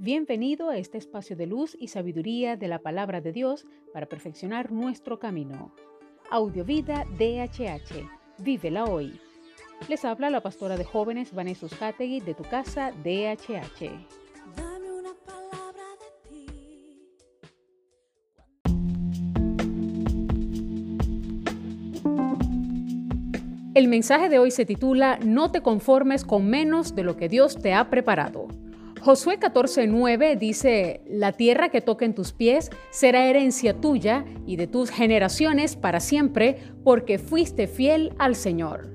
Bienvenido a este espacio de luz y sabiduría de la palabra de Dios para perfeccionar nuestro camino. Audiovida DHH. Vívela hoy. Les habla la pastora de jóvenes Vanessa Hategui de tu casa DHH. Dame una palabra de ti. El mensaje de hoy se titula No te conformes con menos de lo que Dios te ha preparado. Josué 14:9 dice, la tierra que toquen tus pies será herencia tuya y de tus generaciones para siempre, porque fuiste fiel al Señor.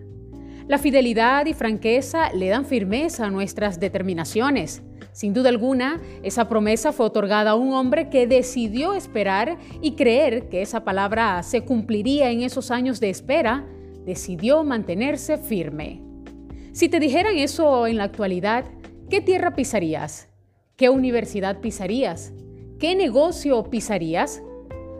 La fidelidad y franqueza le dan firmeza a nuestras determinaciones. Sin duda alguna, esa promesa fue otorgada a un hombre que decidió esperar y creer que esa palabra se cumpliría en esos años de espera, decidió mantenerse firme. Si te dijeran eso en la actualidad, ¿Qué tierra pisarías? ¿Qué universidad pisarías? ¿Qué negocio pisarías?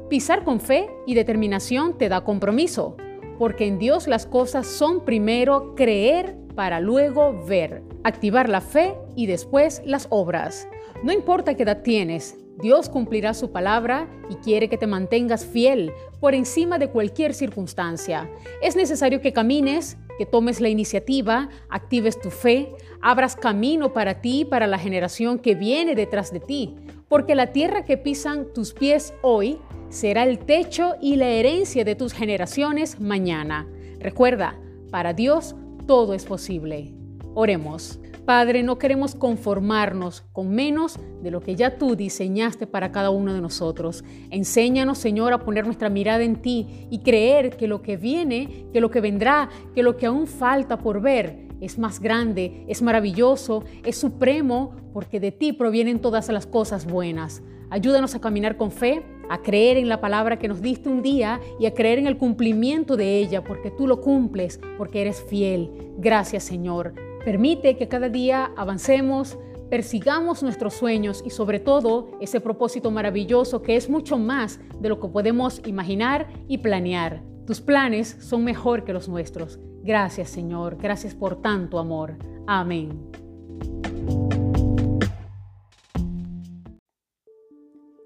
Pisar con fe y determinación te da compromiso, porque en Dios las cosas son primero creer para luego ver, activar la fe y después las obras. No importa qué edad tienes, Dios cumplirá su palabra y quiere que te mantengas fiel por encima de cualquier circunstancia. Es necesario que camines, que tomes la iniciativa, actives tu fe, abras camino para ti y para la generación que viene detrás de ti, porque la tierra que pisan tus pies hoy será el techo y la herencia de tus generaciones mañana. Recuerda, para Dios todo es posible. Oremos. Padre, no queremos conformarnos con menos de lo que ya tú diseñaste para cada uno de nosotros. Enséñanos, Señor, a poner nuestra mirada en ti y creer que lo que viene, que lo que vendrá, que lo que aún falta por ver es más grande, es maravilloso, es supremo, porque de ti provienen todas las cosas buenas. Ayúdanos a caminar con fe, a creer en la palabra que nos diste un día y a creer en el cumplimiento de ella, porque tú lo cumples, porque eres fiel. Gracias, Señor. Permite que cada día avancemos, persigamos nuestros sueños y sobre todo ese propósito maravilloso que es mucho más de lo que podemos imaginar y planear. Tus planes son mejor que los nuestros. Gracias Señor, gracias por tanto amor. Amén.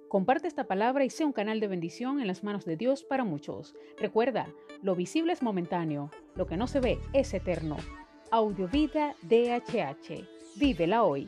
Comparte esta palabra y sea un canal de bendición en las manos de Dios para muchos. Recuerda, lo visible es momentáneo, lo que no se ve es eterno. Audiovida DHH. Vívela hoy.